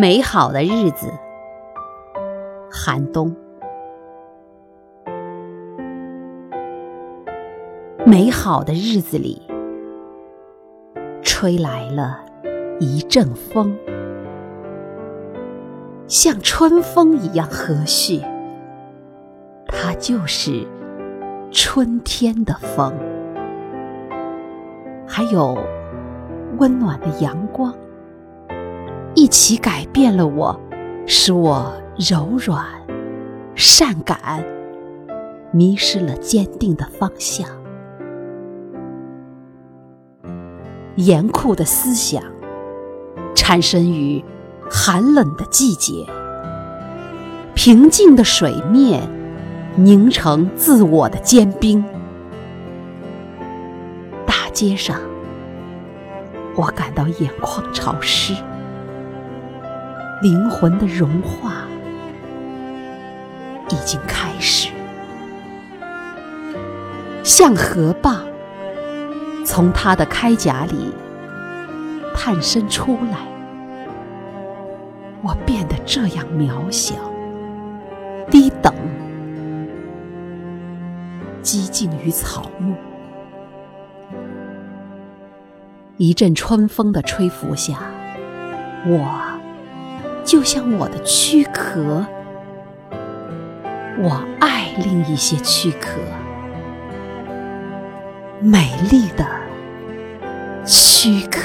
美好的日子，寒冬。美好的日子里，吹来了一阵风，像春风一样和煦。它就是春天的风，还有温暖的阳光。一起改变了我，使我柔软、善感，迷失了坚定的方向。严酷的思想产生于寒冷的季节，平静的水面凝成自我的坚冰。大街上，我感到眼眶潮湿。灵魂的融化已经开始，像河蚌从它的铠甲里探身出来。我变得这样渺小、低等、几近于草木。一阵春风的吹拂下，我。就像我的躯壳，我爱另一些躯壳，美丽的躯壳。